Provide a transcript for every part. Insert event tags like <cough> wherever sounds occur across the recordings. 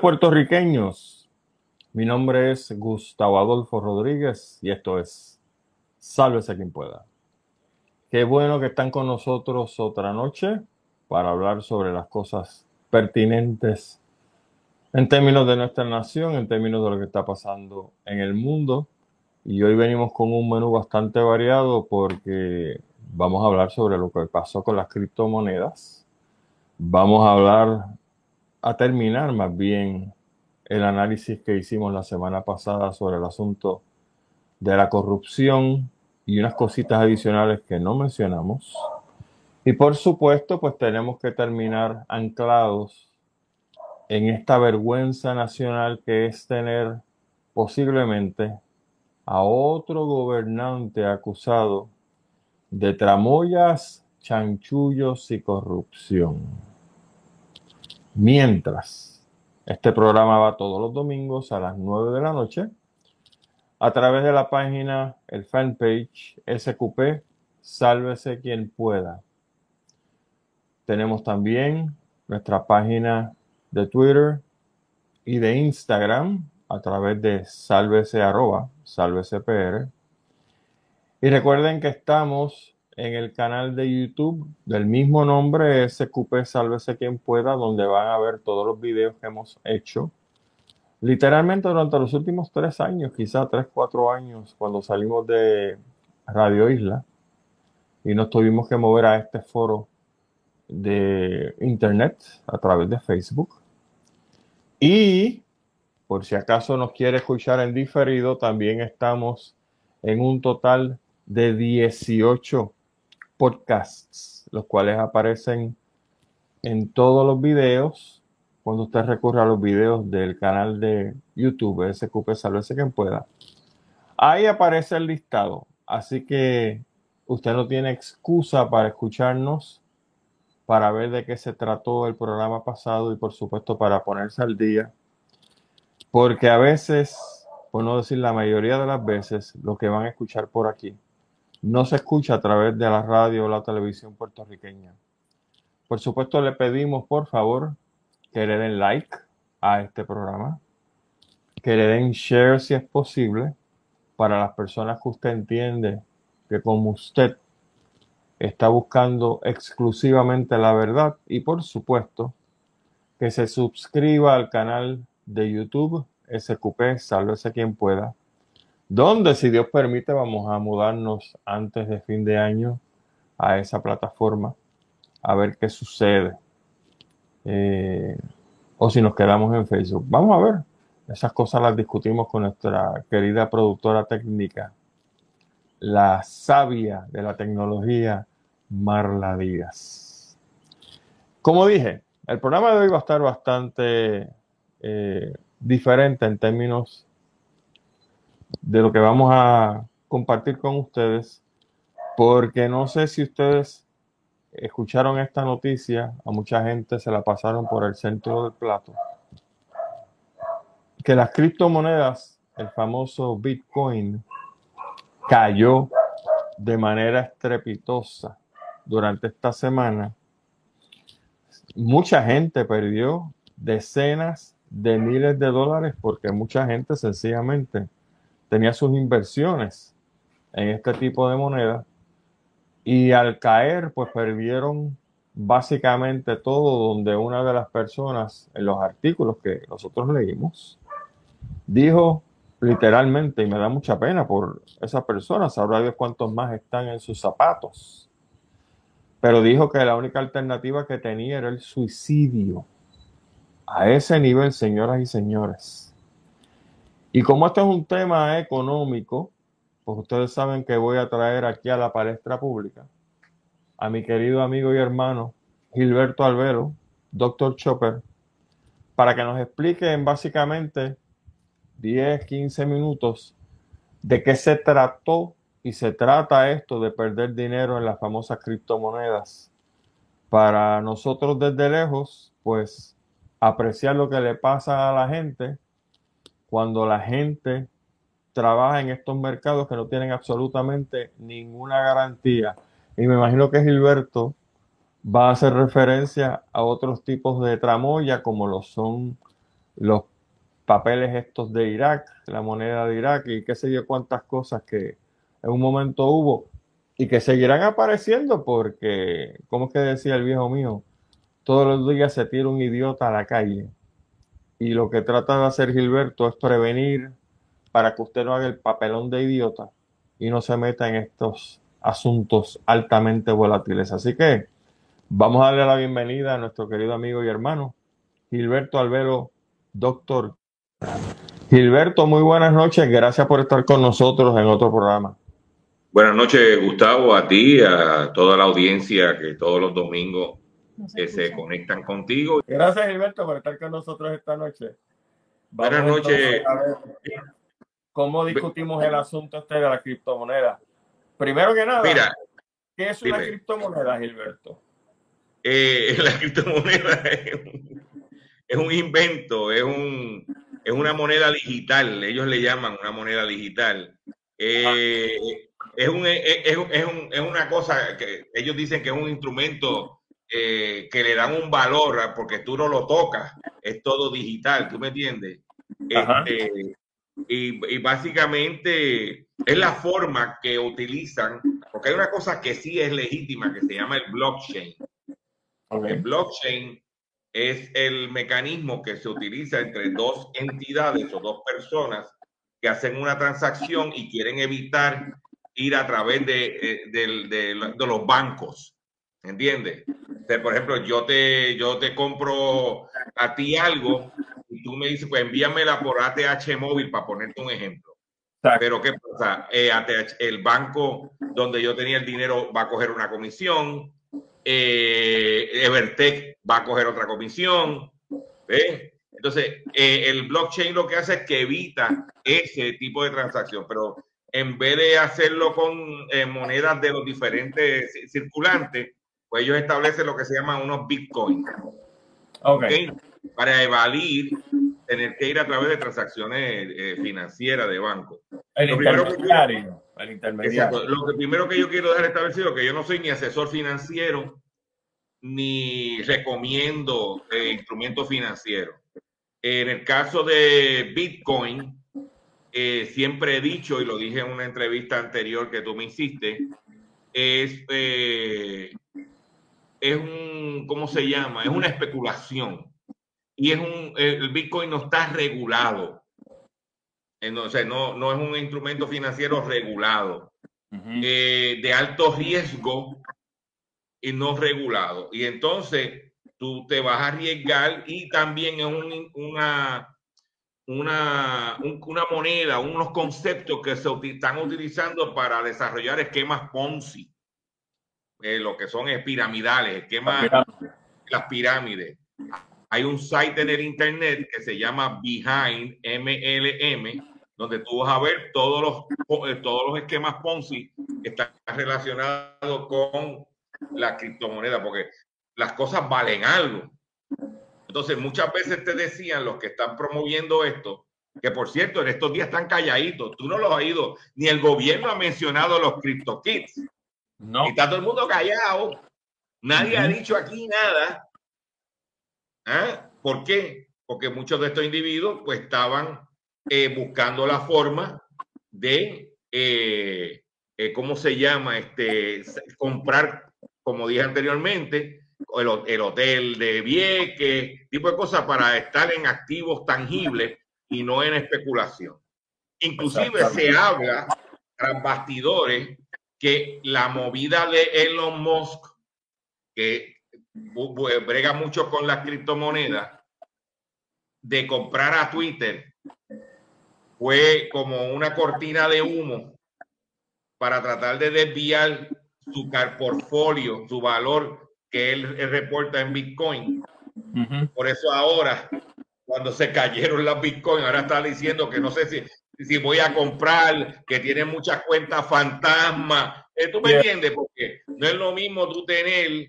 puertorriqueños. Mi nombre es Gustavo Adolfo Rodríguez y esto es Sálvese quien pueda. Qué bueno que están con nosotros otra noche para hablar sobre las cosas pertinentes en términos de nuestra nación, en términos de lo que está pasando en el mundo. Y hoy venimos con un menú bastante variado porque vamos a hablar sobre lo que pasó con las criptomonedas. Vamos a hablar a terminar más bien el análisis que hicimos la semana pasada sobre el asunto de la corrupción y unas cositas adicionales que no mencionamos. Y por supuesto, pues tenemos que terminar anclados en esta vergüenza nacional que es tener posiblemente a otro gobernante acusado de tramoyas, chanchullos y corrupción. Mientras, este programa va todos los domingos a las 9 de la noche a través de la página, el fanpage SQP, sálvese quien pueda. Tenemos también nuestra página de Twitter y de Instagram a través de sálvese arroba, sálvese PR. Y recuerden que estamos en el canal de YouTube del mismo nombre, SQP Sálvese quien pueda, donde van a ver todos los videos que hemos hecho. Literalmente durante los últimos tres años, quizás tres, cuatro años, cuando salimos de Radio Isla y nos tuvimos que mover a este foro de internet a través de Facebook. Y por si acaso nos quiere escuchar en diferido, también estamos en un total de 18 podcasts, los cuales aparecen en todos los videos. Cuando usted recurre a los videos del canal de YouTube, SQP Salvese quien pueda, ahí aparece el listado. Así que usted no tiene excusa para escucharnos, para ver de qué se trató el programa pasado y por supuesto para ponerse al día. Porque a veces, por no decir la mayoría de las veces, lo que van a escuchar por aquí no se escucha a través de la radio o la televisión puertorriqueña. Por supuesto, le pedimos, por favor, que le den like a este programa, que le den share si es posible, para las personas que usted entiende que como usted está buscando exclusivamente la verdad y por supuesto que se suscriba al canal de YouTube SQP, sálvese quien pueda, donde si Dios permite vamos a mudarnos antes de fin de año a esa plataforma a ver qué sucede. Eh, o si nos quedamos en Facebook. Vamos a ver. Esas cosas las discutimos con nuestra querida productora técnica, la sabia de la tecnología, Marla Díaz. Como dije, el programa de hoy va a estar bastante eh, diferente en términos de lo que vamos a compartir con ustedes, porque no sé si ustedes escucharon esta noticia, a mucha gente se la pasaron por el centro del plato, que las criptomonedas, el famoso Bitcoin, cayó de manera estrepitosa durante esta semana. Mucha gente perdió decenas de miles de dólares porque mucha gente sencillamente tenía sus inversiones en este tipo de moneda y al caer pues perdieron básicamente todo donde una de las personas en los artículos que nosotros leímos dijo literalmente y me da mucha pena por esa persona, sabrá Dios cuántos más están en sus zapatos, pero dijo que la única alternativa que tenía era el suicidio. A ese nivel, señoras y señores. Y como este es un tema económico, pues ustedes saben que voy a traer aquí a la palestra pública a mi querido amigo y hermano Gilberto Albero, doctor Chopper, para que nos explique en básicamente 10, 15 minutos de qué se trató y se trata esto de perder dinero en las famosas criptomonedas. Para nosotros desde lejos, pues apreciar lo que le pasa a la gente cuando la gente trabaja en estos mercados que no tienen absolutamente ninguna garantía. Y me imagino que Gilberto va a hacer referencia a otros tipos de tramoya, como lo son los papeles estos de Irak, la moneda de Irak y qué sé yo cuántas cosas que en un momento hubo y que seguirán apareciendo porque, como que decía el viejo mío, todos los días se tira un idiota a la calle y lo que trata de hacer Gilberto es prevenir para que usted no haga el papelón de idiota y no se meta en estos asuntos altamente volátiles. Así que vamos a darle la bienvenida a nuestro querido amigo y hermano Gilberto Albero, doctor. Gilberto, muy buenas noches. Gracias por estar con nosotros en otro programa. Buenas noches, Gustavo, a ti, a toda la audiencia que todos los domingos se, se conectan contigo. Gracias, Gilberto, por estar con nosotros esta noche. Buenas noches. ¿Cómo discutimos el asunto este de la criptomoneda? Primero que nada, Mira, ¿qué es una criptomoneda, Gilberto? Eh, <laughs> la criptomoneda es un, es un invento, es, un, es una moneda digital, ellos le llaman una moneda digital. Eh, es, un, es, es, un, es, una cosa que ellos dicen que es un instrumento eh, que le dan un valor porque tú no lo tocas, es todo digital, ¿tú me entiendes? Este, y, y, básicamente es la forma que utilizan, porque hay una cosa que sí es legítima, que se llama el blockchain. Okay. El blockchain es el mecanismo que se utiliza entre dos entidades o dos personas que hacen una transacción y quieren evitar ir a través de, eh, de, de, de los bancos. ¿Entiendes? por ejemplo, yo te, yo te compro a ti algo y tú me dices, pues envíamela por ATH móvil para ponerte un ejemplo. Exacto. Pero ¿qué pasa? Eh, ATH, el banco donde yo tenía el dinero va a coger una comisión, eh, Evertech va a coger otra comisión. ¿ves? Entonces, eh, el blockchain lo que hace es que evita ese tipo de transacción, pero en vez de hacerlo con eh, monedas de los diferentes circulantes, pues ellos establecen lo que se llama unos bitcoins. Okay. ¿okay? Para evadir tener que ir a través de transacciones eh, financieras de banco. El lo intermediario. Primero que, el intermediario. Exacto, lo que primero que yo quiero dejar establecido es que yo no soy ni asesor financiero ni recomiendo eh, instrumentos financieros. En el caso de Bitcoin, eh, siempre he dicho, y lo dije en una entrevista anterior que tú me hiciste, es, eh, es un, ¿cómo se llama? Es una especulación. Y es un, el Bitcoin no está regulado. Entonces, no, no es un instrumento financiero regulado. Uh -huh. eh, de alto riesgo y no regulado. Y entonces tú te vas a arriesgar y también es un, una, una, un, una moneda, unos conceptos que se están utilizando para desarrollar esquemas Ponzi, eh, lo que son es piramidales, esquemas, las pirámides. las pirámides. Hay un site en el internet que se llama Behind MLM, donde tú vas a ver todos los, todos los esquemas Ponzi que están relacionados con la criptomoneda, porque las cosas valen algo. Entonces, muchas veces te decían los que están promoviendo esto, que por cierto, en estos días están calladitos, tú no los has oído, ni el gobierno ha mencionado los CryptoKits. No. Y está todo el mundo callado. Nadie uh -huh. ha dicho aquí nada. ¿Ah? ¿Por qué? Porque muchos de estos individuos pues estaban eh, buscando la forma de, eh, eh, ¿cómo se llama? Este, comprar, como dije anteriormente, el, el hotel de Vieques, tipo de cosas para estar en activos tangibles y no en especulación. Inclusive se habla tras bastidores que la movida de Elon Musk, que brega mucho con las criptomonedas, de comprar a Twitter, fue como una cortina de humo para tratar de desviar su portfolio, su valor que él, reporta en Bitcoin. Uh -huh. Por eso ahora, cuando se cayeron las Bitcoin, ahora está diciendo que no sé si, si voy a comprar, que tiene muchas cuentas fantasma. Eh, ¿Tú me yeah. entiendes? Porque no es lo mismo tú tener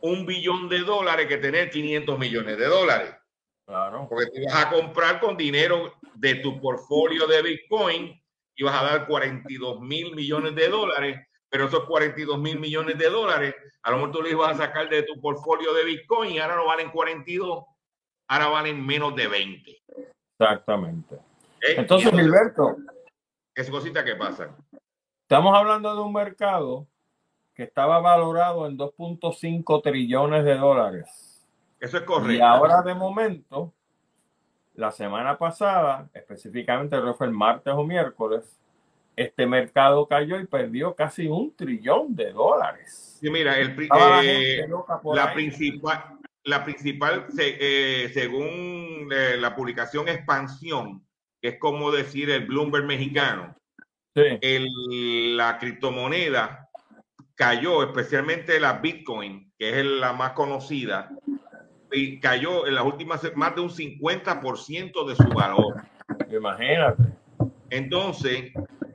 un billón de dólares que tener 500 millones de dólares. Claro. Porque te vas a comprar con dinero de tu portfolio de Bitcoin y vas a dar 42 mil millones de dólares, pero esos 42 mil millones de dólares, a lo mejor tú los vas a sacar de tu portfolio de Bitcoin y ahora no valen 42. ahora valen menos de 20. Exactamente. ¿Eh? Entonces, Gilberto. Es cosita que pasa. Estamos hablando de un mercado que estaba valorado en 2.5 trillones de dólares. Eso es correcto. Y ahora de momento, la semana pasada, específicamente creo que fue el martes o miércoles, este mercado cayó y perdió casi un trillón de dólares. Sí, mira, el, eh, la, principal, la principal, eh, según eh, la publicación Expansión, que es como decir el Bloomberg mexicano, la criptomoneda cayó, especialmente la Bitcoin, que es la más conocida, y cayó en las últimas más de un 50% de su valor. Imagínate. Entonces,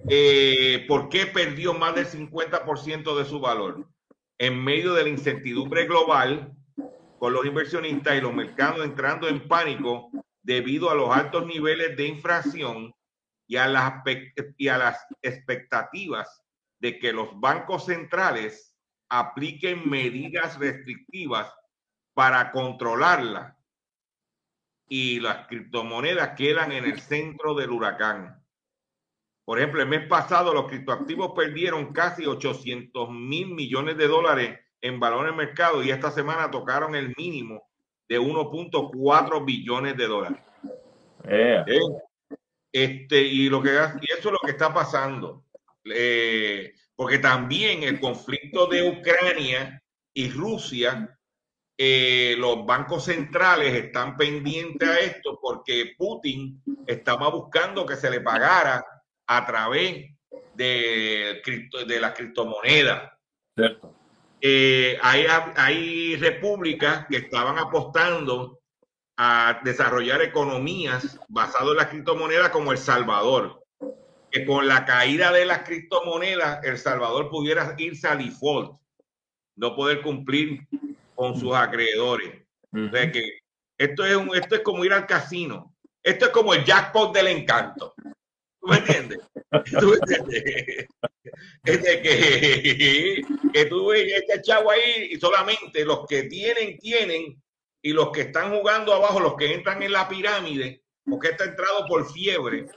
eh, ¿por qué perdió más del 50% de su valor? En medio de la incertidumbre global, con los inversionistas y los mercados entrando en pánico debido a los altos niveles de inflación y a las, y a las expectativas de que los bancos centrales apliquen medidas restrictivas para controlarla y las criptomonedas quedan en el centro del huracán. Por ejemplo, el mes pasado los criptoactivos perdieron casi 800 mil millones de dólares en valor en mercado y esta semana tocaron el mínimo de 1.4 billones de dólares. Eh, este, y, lo que, y eso es lo que está pasando. Eh, porque también el conflicto de Ucrania y Rusia, eh, los bancos centrales están pendientes a esto porque Putin estaba buscando que se le pagara a través de, de la criptomoneda. Cierto. Eh, hay, hay repúblicas que estaban apostando a desarrollar economías basadas en las criptomonedas como El Salvador, que con la caída de las criptomonedas El Salvador pudiera irse a default, no poder cumplir con sus acreedores. que esto es, un, esto es como ir al casino. Esto es como el jackpot del encanto. ¿Tú me entiendes? <laughs> ¿Tú me entiendes? <laughs> Es de que, que tú ves este chavo ahí y solamente los que tienen, tienen, y los que están jugando abajo, los que entran en la pirámide, porque está entrado por fiebre.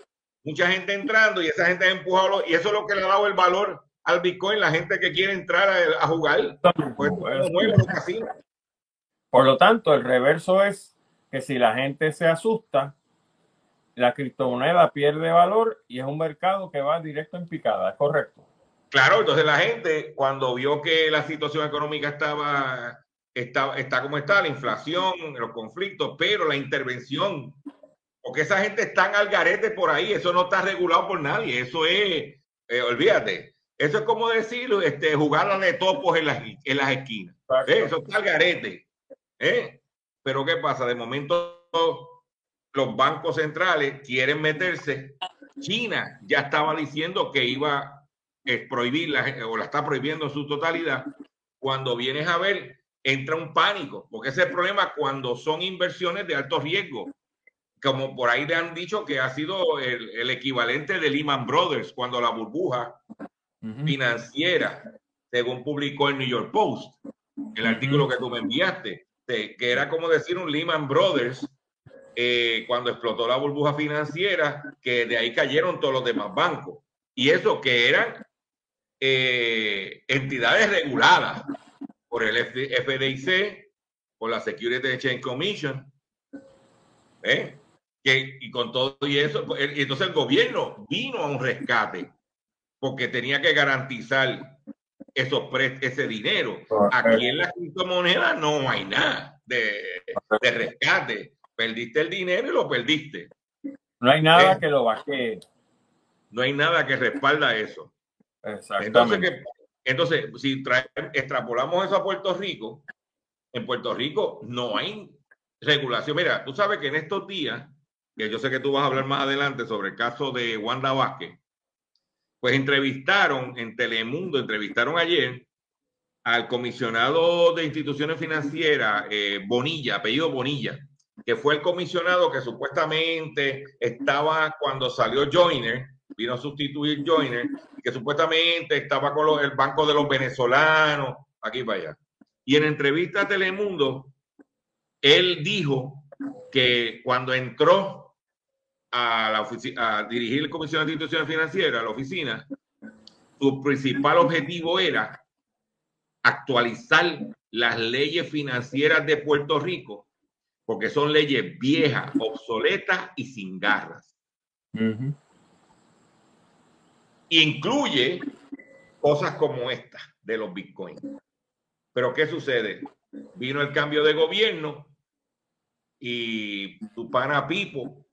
Mucha gente entrando y esa gente ha empujado, y eso es lo que le ha dado el valor al Bitcoin, la gente que quiere entrar a, jugar. Pues, por lo tanto, el reverso es que si la gente se asusta, la criptomoneda pierde valor y es un mercado que va directo en picada, ¿es correcto? Claro, entonces la gente cuando vio que la situación económica estaba, está, está como está, la inflación, los conflictos, pero la intervención, porque esa gente está al garete por ahí, eso no está regulado por nadie, eso es, eh, olvídate, eso es como decir, este, jugar de topos en las, en las esquinas, ¿eh? eso está al garete. ¿eh? Pero ¿qué pasa? De momento los bancos centrales quieren meterse. China ya estaba diciendo que iba a prohibirla o la está prohibiendo en su totalidad. Cuando vienes a ver, entra un pánico, porque ese es el problema cuando son inversiones de alto riesgo. Como por ahí le han dicho que ha sido el, equivalente de Lehman Brothers cuando la burbuja financiera, según publicó el New York Post, el artículo que tú me enviaste, que era como decir un Lehman Brothers eh, cuando explotó la burbuja financiera, que de ahí cayeron todos los demás bancos. Y eso que eran eh, entidades reguladas por el FDIC, por la Security Exchange Commission. ¿eh? Que, y con todo y eso, pues, entonces el gobierno vino a un rescate porque tenía que garantizar esos ese dinero. Aquí en la criptomoneda no hay nada de, de rescate Perdiste el dinero y lo perdiste. No hay nada eh, que lo baje. No hay nada que respalda eso. Entonces, entonces si extrapolamos eso a Puerto Rico, en Puerto Rico no hay regulación. Mira, tú sabes que en estos días, que yo sé que tú vas a hablar más adelante sobre el caso de Wanda Vázquez, pues entrevistaron en Telemundo, entrevistaron ayer al comisionado de instituciones financieras, eh, Bonilla, apellido Bonilla, que fue el comisionado que supuestamente estaba cuando salió Joiner, vino a sustituir Joiner, que supuestamente estaba con el Banco de los Venezolanos, aquí para allá. Y en entrevista a Telemundo, él dijo que cuando entró a, a dirigir la Comisión de Instituciones Financieras, la oficina, su principal objetivo era actualizar las leyes financieras de Puerto Rico, porque son leyes viejas, obsoletas y sin garras. Incluye cosas como esta de los bitcoins. Pero ¿qué sucede? Vino el cambio de gobierno y tu pana Pipo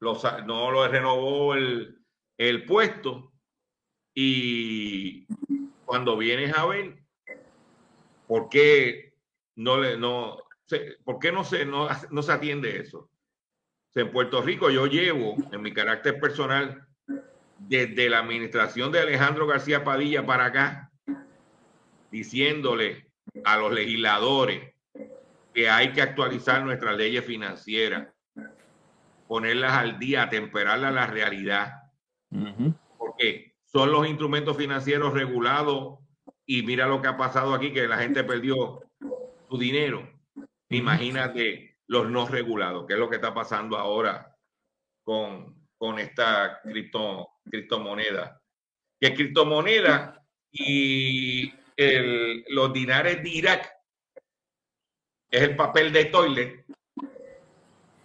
no lo renovó el, el puesto y cuando vienes a ver por qué no le no por qué no se no, <laughs> no se atiende eso. en Puerto Rico yo llevo en mi carácter personal desde la administración de Alejandro García Padilla para acá diciéndole a los legisladores que hay que actualizar nuestras leyes financieras, ponerlas al día, temperarlas a la realidad. Porque son los instrumentos financieros regulados y mira lo que ha pasado aquí, que la gente perdió su dinero. Imagínate los no regulados, que es lo que está pasando ahora con, con esta cripto, criptomoneda. Que criptomoneda y los dinares de Irak es el papel de toilet,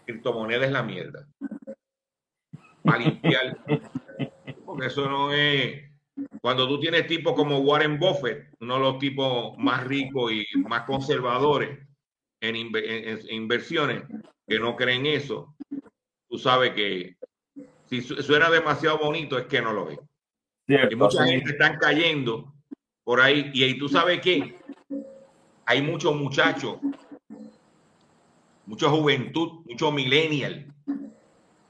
criptomoneda es la mierda. Para limpiar. Porque eso no es. Cuando tú tienes tipos como Warren Buffett, uno de los tipos más ricos y más conservadores en, inversiones, que no creen eso, tú sabes que si suena demasiado bonito es que no lo es. y mucha gente están cayendo por ahí. Y ahí tú sabes que hay muchos muchachos mucha juventud, mucho millennial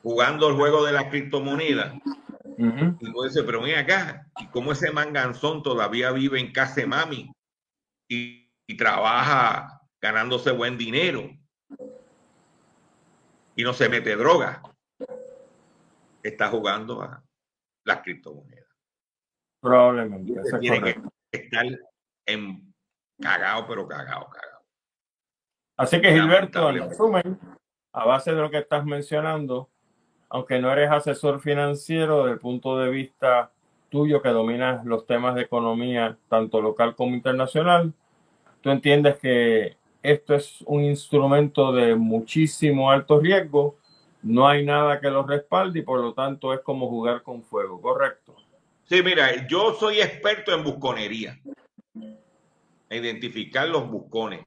jugando el juego de la criptomoneda. Y tú dices, pero ven acá, ¿y cómo ese manganzón todavía vive en casa de mami y, trabaja ganándose buen dinero y no se mete droga? Está jugando a las criptomonedas. Probablemente. Tiene que estar en cagado, pero cagado, cagado. Así que Gilberto, en resumen, a base de lo que estás mencionando, aunque no eres asesor financiero, desde el punto de vista tuyo que dominas los temas de economía, tanto local como internacional, tú entiendes que esto es un instrumento de muchísimo alto riesgo, no hay nada que lo respalde y por lo tanto es como jugar con fuego, ¿correcto? Sí, mira, yo soy experto en busconería, identificar los buscones.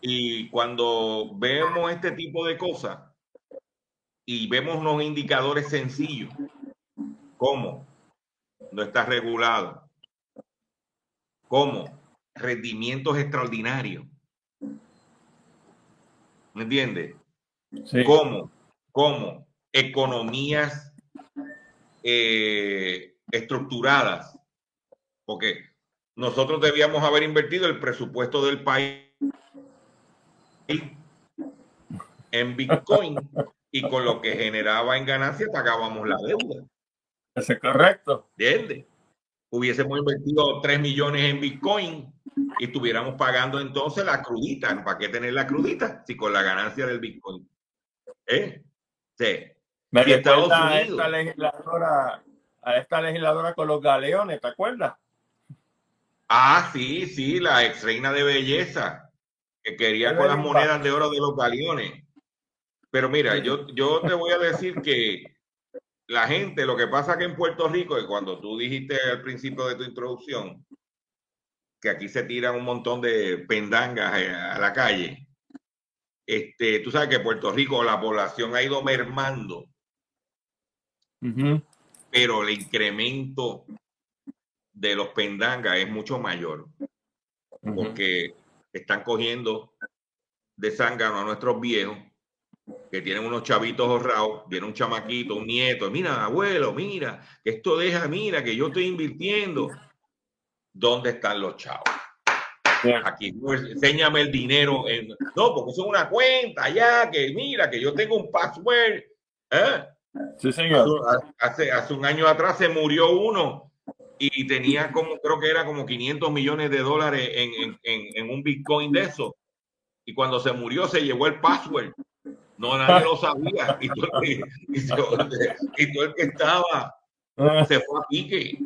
Y cuando vemos este tipo de cosas y vemos unos indicadores sencillos, como no está regulado, como rendimientos extraordinarios, ¿me entiendes? Sí. Como, como economías eh, estructuradas, porque nosotros debíamos haber invertido el presupuesto del país en Bitcoin y con lo que generaba en ganancia pagábamos la deuda. Eso es correcto. ¿Entiendes? Hubiésemos invertido 3 millones en Bitcoin y estuviéramos pagando entonces la crudita. ¿Para qué tener la crudita? Si con la ganancia del Bitcoin. ¿Eh? Sí. Me a esta legisladora, a esta legisladora con los galeones, ¿te acuerdas? Ah, sí, sí, la ex reina de belleza que quería con las monedas de oro de los galeones. Pero mira, yo, yo te voy a decir que la gente, lo que pasa que en Puerto Rico, y cuando tú dijiste al principio de tu introducción, que aquí se tiran un montón de pendangas eh, a la calle, este, tú sabes que Puerto Rico la población ha ido mermando, pero el incremento de los pendangas es mucho mayor, porque están cogiendo de zángano a nuestros viejos que tienen unos chavitos ahorrados, viene un chamaquito, un nieto, mira, abuelo, mira, que esto deja, mira, que yo estoy invirtiendo. ¿Dónde están los chavos? Aquí, pues, enséñame el dinero. En... No, porque es una cuenta ya, que mira, que yo tengo un password. ¿eh? Sí, señor. Hace, hace un año atrás se murió uno y tenía como, creo que era como 500 millones de dólares en, en, en un Bitcoin de eso. y cuando se murió se llevó el password. No, nadie lo sabía. <laughs> Y todo, el que, y todo, y todo el que estaba se fue a pique.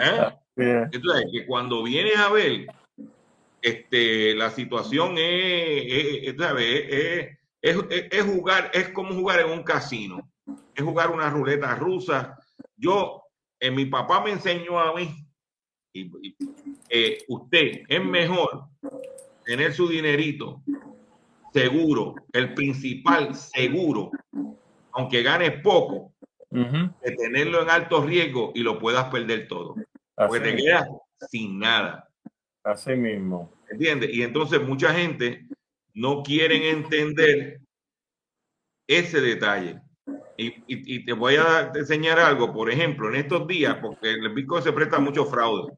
¿eh? Entonces, que cuando vienes a ver, este, la situación es, es, es, es, jugar, es como jugar en un casino, es jugar una ruleta rusa. Yo, eh, mi papá me enseñó a mí, y, eh, usted es mejor tener su dinerito seguro, el principal seguro, aunque ganes poco, de tenerlo en alto riesgo y lo puedas perder todo. porque te quedas sin nada. Así mismo. ¿Entiendes? Y entonces mucha gente no quieren entender ese detalle. Y, y, te voy a enseñar algo, por ejemplo, en estos días, porque el Bitcoin se presta mucho fraude.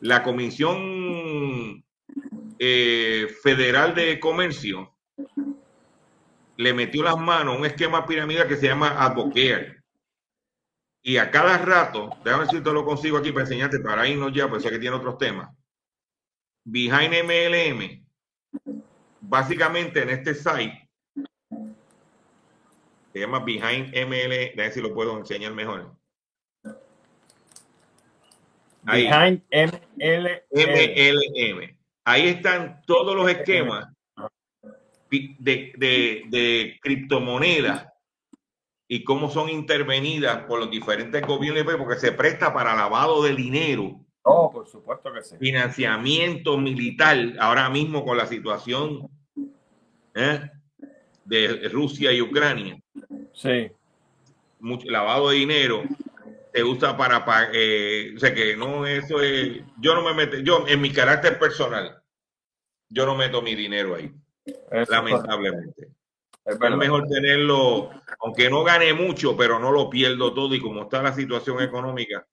La Comisión eh, Federal de Comercio le metió las manos a un esquema piramidal que se llama Advocare. Y a cada rato, déjame ver si te lo consigo aquí para enseñarte, para irnos ya, pues sé que tiene otros temas. Behind MLM, básicamente en este site, se llama Behind MLM, ver si lo puedo enseñar mejor. Behind MLM. MLM. Ahí están todos los esquemas de, de, de criptomonedas y cómo son intervenidas por los diferentes gobiernos, porque se presta para lavado de dinero. Oh, por supuesto que sí. Financiamiento militar, ahora mismo con la situación ¿eh? de Rusia y Ucrania. Sí. Mucho lavado de dinero se usa para, eh, o sea que no, eso es, yo no me meto, yo en mi carácter personal, yo no meto mi dinero ahí lamentablemente. Es, mejor tenerlo, aunque no gane mucho, pero no lo pierdo todo y como está la situación económica.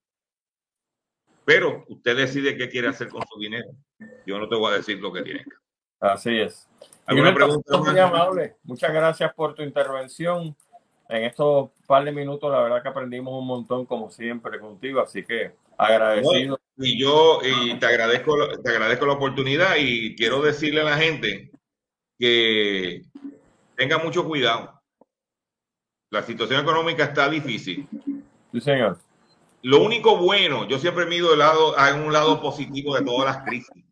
Pero usted decide qué quiere hacer con su dinero. Yo no te voy a decir lo que tiene. Así es. ¿Alguna pregunta? Muy amable. Muchas gracias por tu intervención. En estos par de minutos, la verdad que aprendimos un montón, como siempre, contigo. Así que agradecido. y yo y te agradezco, te agradezco la oportunidad y quiero decirle a la gente que tenga mucho cuidado. La situación económica está difícil. Sí, señor. Lo único bueno, yo siempre mido el lado, hay un lado positivo de todas las crisis.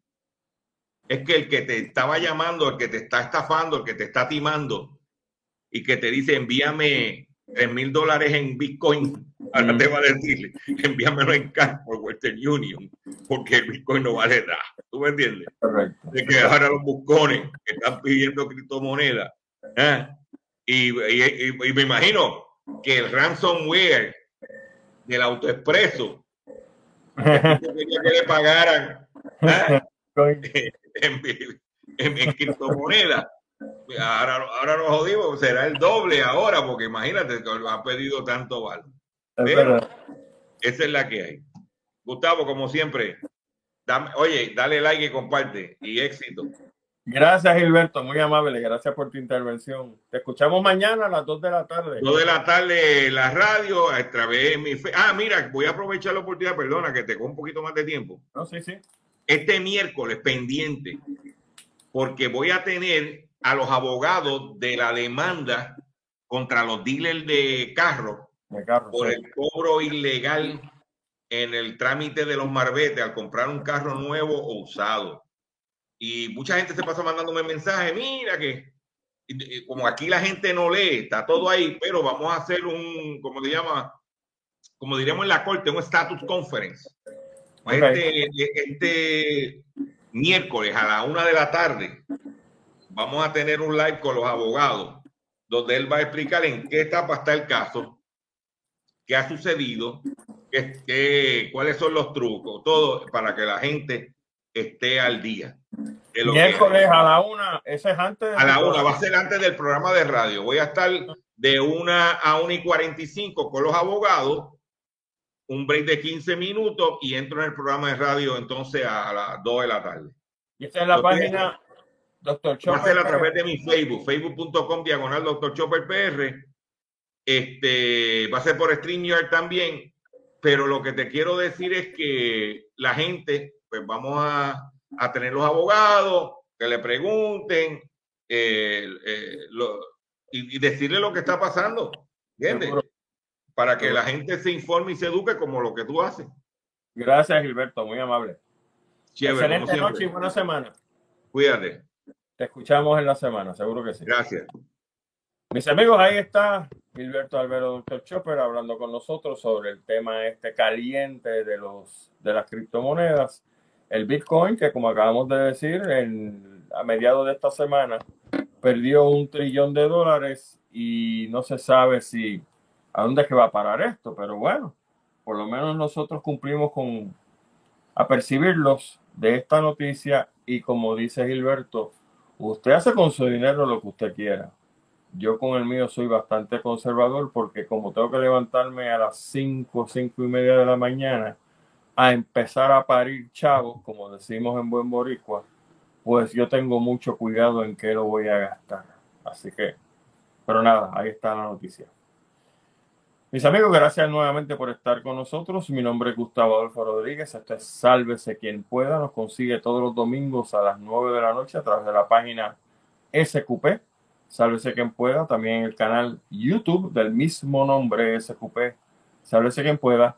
Es que el que te estaba llamando, el que te está estafando, el que te está timando y que te dice envíame tres mil dólares en Bitcoin, ahora te va a decir, envíamelo en cash por Western Union, porque el Bitcoin no vale nada. ¿Tú me entiendes? Correcto. De que ahora los buscones que están pidiendo criptomonedas. ¿eh? Y, me imagino que el ransomware del autoexpreso quería que le pagaran ¿eh? <laughs> <laughs> en, en criptomonedas Ahora, ahora nos jodimos, será el doble ahora, porque imagínate que ha pedido tanto valor. esa es la que hay. Gustavo, como siempre, oye, dale like y comparte y éxito. Gracias, Gilberto, muy amable. Gracias por tu intervención. Te escuchamos mañana a las 2 de la tarde. 2 de la tarde la radio a través de mi fe. Ah, mira, voy a aprovechar la oportunidad, perdona, que te un poquito más de tiempo. No, sí, sí. Este miércoles pendiente, porque voy a tener a los abogados de la demanda contra los dealers de carro, por el cobro ilegal en el trámite de los marbetes al comprar un carro nuevo o usado. Y mucha gente se pasa mandándome mensajes, mira que como aquí la gente no lee, está todo ahí, pero vamos a hacer un, como se llama, como diríamos en la corte, un status conference. Este, este miércoles a la una de la tarde vamos a tener un live con los abogados, donde él va a explicar en qué etapa está el caso, qué ha sucedido, qué, cuáles son los trucos, todo para que la gente esté al día. Miércoles a la una, ese es antes. a la una, va a ser antes del programa de radio. Voy a estar de una a una y cuarenta y cinco con los abogados, un break de 15 minutos y entro en el programa de radio entonces a las 2 de la tarde. Y esta es la página, Doctor Chopper. Va a ser a través de mi Facebook, facebook.com diagonal Doctor Chopper PR. Este, va a ser por StreamYard también. Pero lo que te quiero decir es que la gente, pues vamos a, a tener los abogados, que le pregunten eh, eh, y, decirle lo que está pasando, ¿entiendes? Para que la gente se informe y se eduque como lo que tú haces. Gracias, Gilberto, muy amable. Excelente noche y buena semana. Cuídate. Te escuchamos en la semana, seguro que sí. Gracias. Mis amigos, ahí está Gilberto Alberto Doctor Chopper hablando con nosotros sobre el tema este caliente de los de las criptomonedas. El Bitcoin, que como acabamos de decir, en, a mediados de esta semana perdió un trillón de dólares y no se sabe si a dónde es que va a parar esto, pero bueno, por lo menos nosotros cumplimos con apercibirlos de esta noticia y como dice Gilberto, usted hace con su dinero lo que usted quiera. Yo con el mío soy bastante conservador porque como tengo que levantarme a las 5, 5 y media de la mañana a empezar a parir chavos, como decimos en buen boricua, pues yo tengo mucho cuidado en qué lo voy a gastar. Así que, pero nada, ahí está la noticia. Mis amigos, gracias nuevamente por estar con nosotros. Mi nombre es Gustavo Adolfo Rodríguez. Esto es Sálvese quien pueda. Nos consigue todos los domingos a las 9 de la noche a través de la página SQP. Sálvese quien pueda. También el canal YouTube del mismo nombre SQP. Sálvese quien pueda.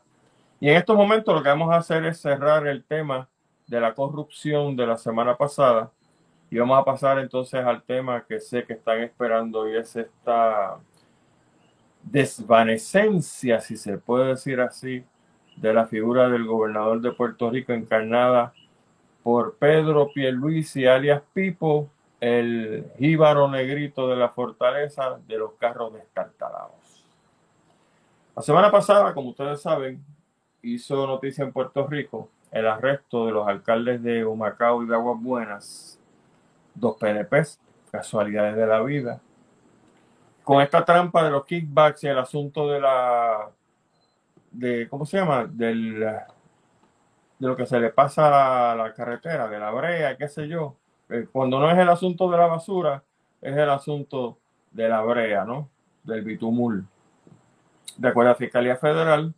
Y en estos momentos lo que vamos a hacer es cerrar el tema de la corrupción de la semana pasada. Y vamos a pasar entonces al tema que sé que están esperando y es esta desvanecencia, si se puede decir así, de la figura del gobernador de Puerto Rico encarnada por Pedro Pierluisi, alias Pipo, el jíbaro negrito de la fortaleza de los carros destartalados. La semana pasada, como ustedes saben, hizo noticia en Puerto Rico el arresto de los alcaldes de Humacao y de Aguas Buenas, dos PNPs, casualidades de la vida, con esta trampa de los kickbacks y el asunto de la de cómo se llama del de lo que se le pasa a la, carretera de la brea qué sé yo. Eh, cuando no es el asunto de la basura es el asunto de la brea no del bitumul. De acuerdo a la fiscalía federal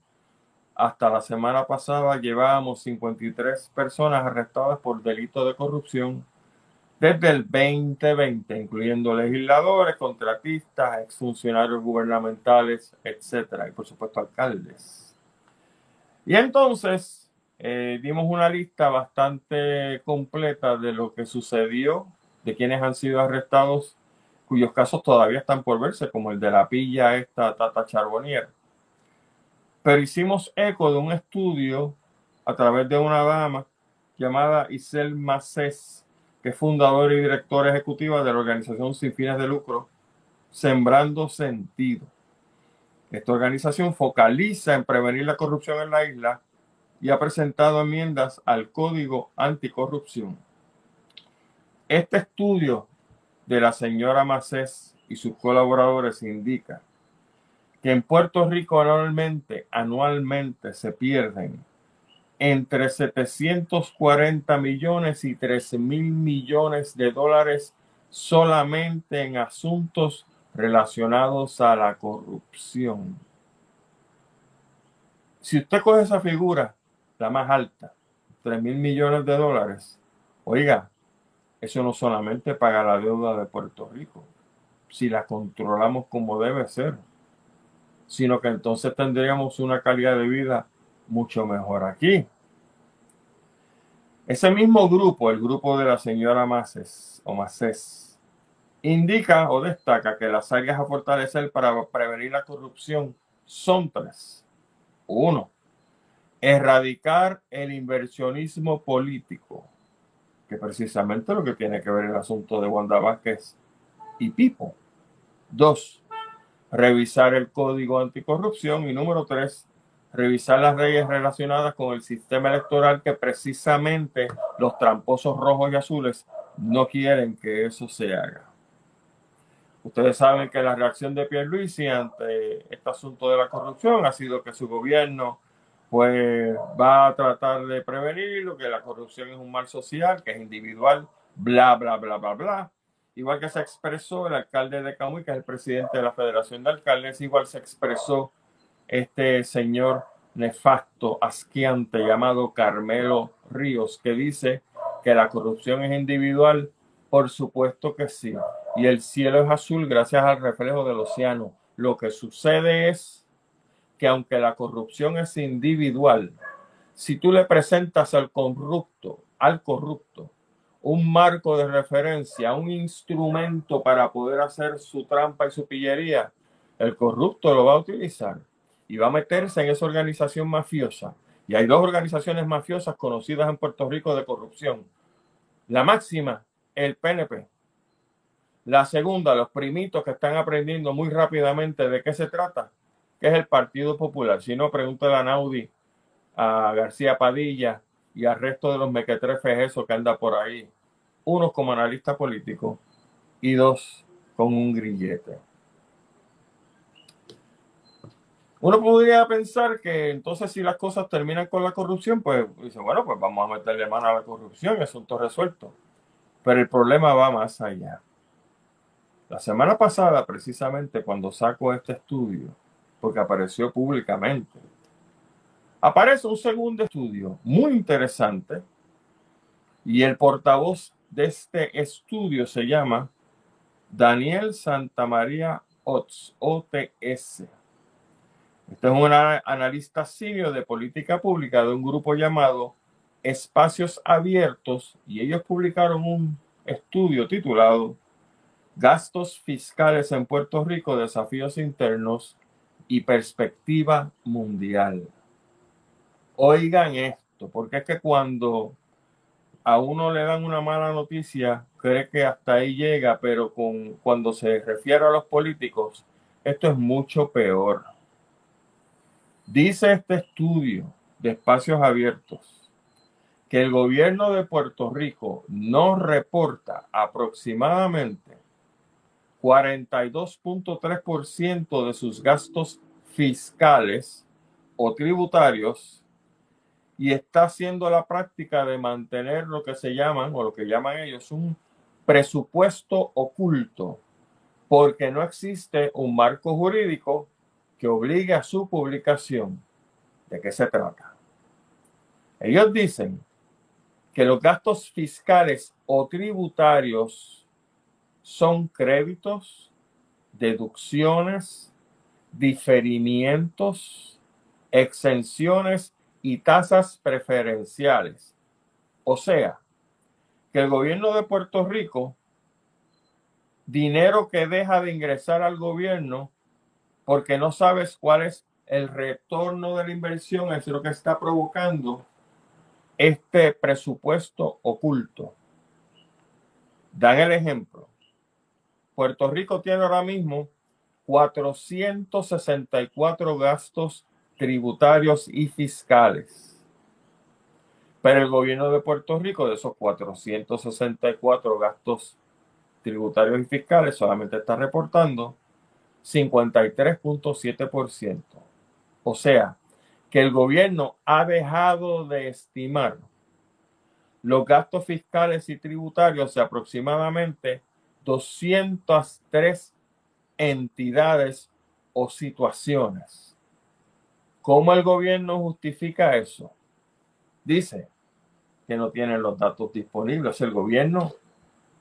hasta la semana pasada llevábamos 53 personas arrestadas por delito de corrupción desde el 2020, incluyendo legisladores, contratistas, exfuncionarios gubernamentales, etcétera, y por supuesto alcaldes. Y entonces eh, dimos una lista bastante completa de lo que sucedió, de quienes han sido arrestados, cuyos casos todavía están por verse, como el de la pilla esta Tata Charbonnier. Pero hicimos eco de un estudio a través de una dama llamada Isel Macés, que es fundadora y directora ejecutiva de la organización sin fines de lucro Sembrando Sentido. Esta organización focaliza en prevenir la corrupción en la isla y ha presentado enmiendas al Código Anticorrupción. Este estudio de la señora Macés y sus colaboradores indica que en Puerto Rico anualmente, anualmente se pierden entre 740 millones y 13 mil millones de dólares solamente en asuntos relacionados a la corrupción. Si usted coge esa figura, la más alta, 3 mil millones de dólares, oiga, eso no solamente paga la deuda de Puerto Rico, si la controlamos como debe ser, sino que entonces tendríamos una calidad de vida mucho mejor aquí. Ese mismo grupo, el grupo de la señora Maces o indica o destaca que las áreas a fortalecer para prevenir la corrupción son tres. Uno, erradicar el inversionismo político, que precisamente lo que tiene que ver el asunto de Wanda Vázquez y Pipo. Dos, revisar el código anticorrupción. Y número tres, revisar las leyes relacionadas con el sistema electoral que precisamente los tramposos rojos y azules no quieren que eso se haga. Ustedes saben que la reacción de Pierluisi ante este asunto de la corrupción ha sido que su gobierno pues va a tratar de prevenirlo, que la corrupción es un mal social, que es individual, bla, bla, bla, bla, bla. Igual que se expresó el alcalde de Camuy, que es el presidente de la Federación de Alcaldes, igual se expresó este señor nefasto, asquiante llamado Carmelo Ríos, que dice que la corrupción es individual Por supuesto que sí. Y el cielo es azul gracias al reflejo del océano. Lo que sucede es que aunque la corrupción es individual, si tú le presentas al corrupto, al corrupto, un marco de referencia, un instrumento para poder hacer su trampa y su pillería, el corrupto lo va a utilizar y va a meterse en esa organización mafiosa. Y hay dos organizaciones mafiosas conocidas en Puerto Rico de corrupción. La máxima, el PNP. La segunda, los primitos que están aprendiendo muy rápidamente de qué se trata, que es el Partido Popular. Si no, pregúntale a Naudi, a García Padilla y al resto de los mequetrefes que anda por ahí. Unos como analista político y dos con un grillete. Uno podría pensar que entonces si las cosas terminan con la corrupción, pues dice, bueno, pues vamos a meterle mano a la corrupción, asunto resuelto. Pero el problema va más allá. La semana pasada, precisamente cuando saco este estudio, porque apareció públicamente, aparece un segundo estudio muy interesante y el portavoz de este estudio se llama Daniel Santamaría OTS, OTS este es un analista senior de política pública de un grupo llamado Espacios Abiertos y ellos publicaron un estudio titulado Gastos fiscales en Puerto Rico, desafíos internos y perspectiva mundial. Oigan esto, porque es que cuando a uno le dan una mala noticia, cree que hasta ahí llega, pero con, cuando se refiere a los políticos, esto es mucho peor. Dice este estudio de espacios abiertos que el gobierno de Puerto Rico no reporta aproximadamente 42.3% de sus gastos fiscales o tributarios y está haciendo la práctica de mantener lo que se llaman o lo que llaman ellos un presupuesto oculto porque no existe un marco jurídico que obligue a su publicación. ¿De qué se trata? Ellos dicen que los gastos fiscales o tributarios son créditos, deducciones, diferimientos, exenciones y tasas preferenciales. O sea, que el gobierno de Puerto Rico, dinero que deja de ingresar al gobierno, porque no sabes cuál es el retorno de la inversión, es lo que está provocando este presupuesto oculto. Dan el ejemplo. Puerto Rico tiene ahora mismo 464 gastos tributarios y fiscales. Pero el gobierno de Puerto Rico, de esos 464 gastos tributarios y fiscales, solamente está reportando 53.7%. O sea, que el gobierno ha dejado de estimar los gastos fiscales y tributarios de aproximadamente 203 entidades o situaciones. ¿Cómo el gobierno justifica eso? Dice que no tienen los datos disponibles. El gobierno,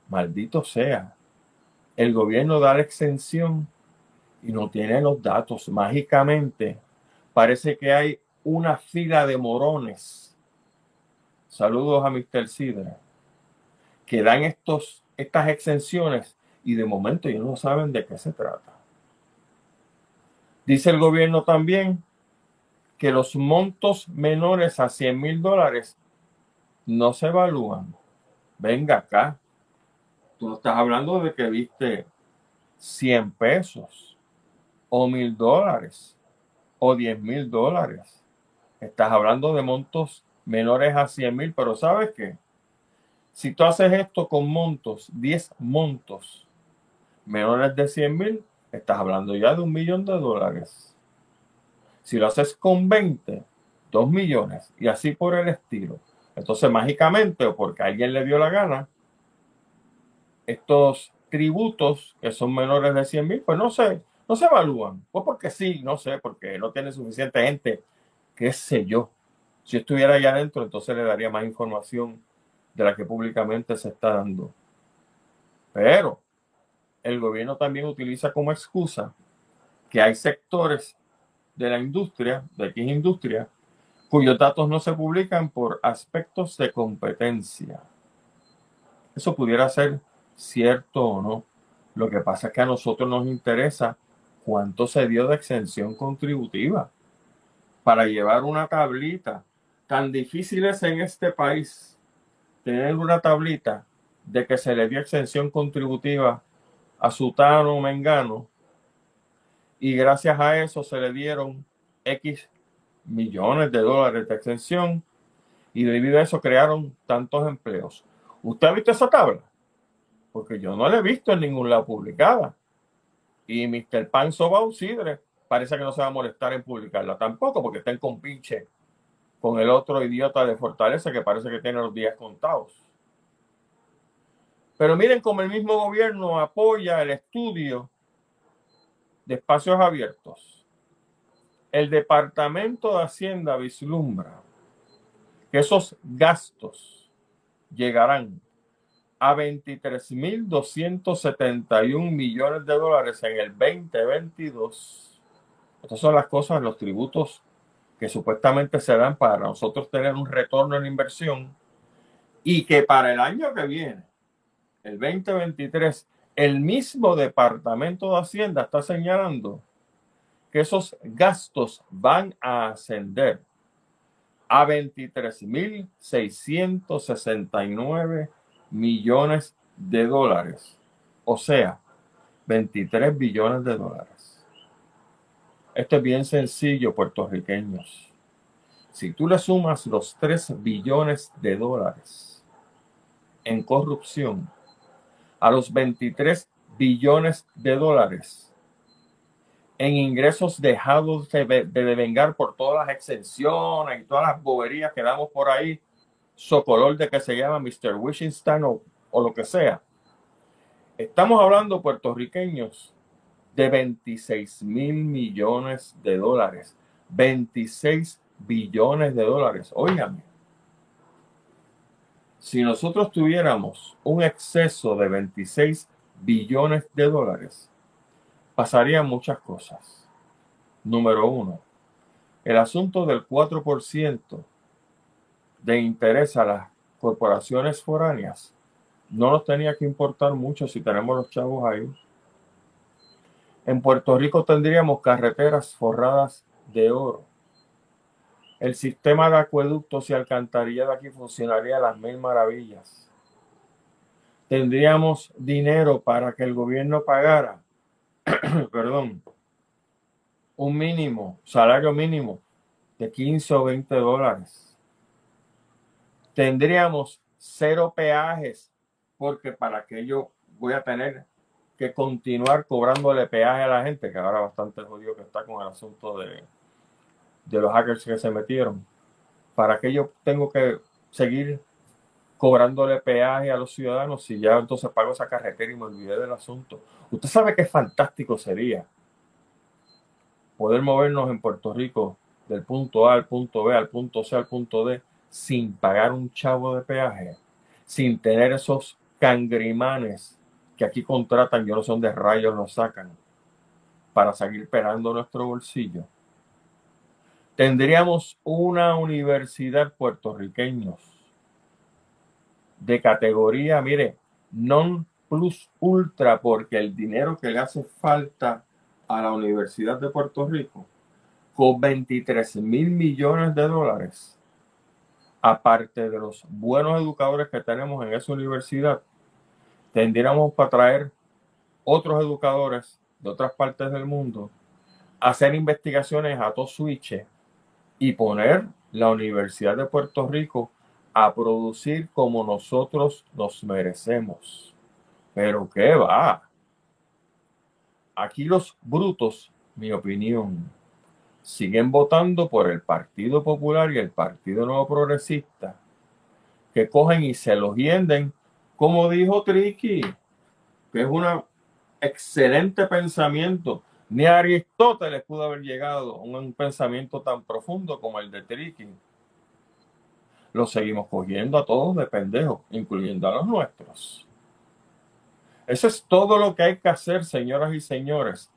maldito sea, el gobierno da la exención y no tiene los datos. Mágicamente parece que hay una fila de morones. Saludos a Mr. Sidra. Que dan estos, estas exenciones y de momento ellos no saben de qué se trata. Dice el gobierno también que los montos menores a 100 mil dólares no se evalúan. Venga acá. Tú no estás hablando de que viste 100 pesos o mil dólares o diez mil dólares. Estás hablando de montos menores a 100 mil, pero ¿sabes qué? Si tú haces esto con montos, 10 montos menores de 100 mil, estás hablando ya de un millón de dólares. Si lo haces con 20, 2 millones y así por el estilo. Entonces, mágicamente, o porque alguien le dio la gana, estos tributos que son menores de 100 mil, pues no sé, no se evalúan. Pues porque sí, no sé, porque no tiene suficiente gente, qué sé yo. Si estuviera allá adentro, entonces le daría más información de la que públicamente se está dando. Pero el gobierno también utiliza como excusa que hay sectores de la industria, de X industria, cuyos datos no se publican por aspectos de competencia. Eso pudiera ser cierto o no. Lo que pasa es que a nosotros nos interesa cuánto se dio de exención contributiva para llevar una tablita. Tan difícil es en este país tener una tablita de que se le dio exención contributiva a Sutano Mengano y gracias a eso se le dieron X millones de dólares de exención y debido a eso crearon tantos empleos. ¿Usted ha visto esa tabla? Porque yo no la he visto en ningún lado publicada. Y Mr. Panzo Bausidre parece que no se va a molestar en publicarla tampoco, porque está en compinche con el otro idiota de Fortaleza que parece que tiene los días contados. Pero miren cómo el mismo gobierno apoya el estudio de espacios abiertos. El Departamento de Hacienda vislumbra que esos gastos llegarán a 23.271 millones de dólares en el 2022. Estas son las cosas, los tributos que supuestamente se dan para nosotros tener un retorno en inversión y que para el año que viene, el 2023, el mismo Departamento de Hacienda está señalando que esos gastos van a ascender a 23.669 millones de dólares, o sea, 23 billones de dólares. Esto es bien sencillo, puertorriqueños. Si tú le sumas los 3 billones de dólares en corrupción a los 23 billones de dólares en ingresos dejados de, devengar por todas las exenciones y todas las boberías que damos por ahí, socolor de que se llama Mr. Wishington o, lo que sea. Estamos hablando puertorriqueños de 26 mil millones de dólares, 26 billones de dólares. Óigame, si nosotros tuviéramos un exceso de 26 billones de dólares, pasarían muchas cosas. Número uno, el asunto del 4% de interés a las corporaciones foráneas no nos tenía que importar mucho si tenemos los chavos ahí. En Puerto Rico tendríamos carreteras forradas de oro. El sistema de acueductos y alcantarillado aquí funcionaría a las mil maravillas. Tendríamos dinero para que el gobierno pagara, <clears throat> perdón, un mínimo, salario mínimo de 15 o 20 dólares tendríamos cero peajes, porque para que yo voy a tener que continuar cobrándole peaje a la gente, que ahora bastante jodido que está con el asunto de, de los hackers que se metieron. ¿Para que yo tengo que seguir cobrándole peaje a los ciudadanos si ya entonces pago esa carretera y me olvidé del asunto? Usted sabe que fantástico sería poder movernos en Puerto Rico del punto A al punto B, al punto C, al punto D, sin pagar un chavo de peaje, sin tener esos cangrimanes que aquí contratan, yo no sé dónde rayos los sacan, para seguir pegando nuestro bolsillo. Tendríamos una universidad puertorriqueños de categoría, mire, non plus ultra, porque el dinero que le hace falta a la Universidad de Puerto Rico, con 23 mil millones de dólares, aparte de los buenos educadores que tenemos en esa universidad, tendríamos para traer otros educadores de otras partes del mundo, hacer investigaciones a todo switch y poner la Universidad de Puerto Rico a producir como nosotros nos merecemos. Pero ¿qué va? Aquí los brutos, mi opinión, siguen votando por el Partido Popular y el Partido Nuevo Progresista, que cogen y se los hienden, como dijo Tricky, que es un excelente pensamiento. Ni Aristóteles pudo haber llegado a un pensamiento tan profundo como el de Tricky. Lo seguimos cogiendo a todos de pendejos, incluyendo a los nuestros. Eso es todo lo que hay que hacer, señoras y señores.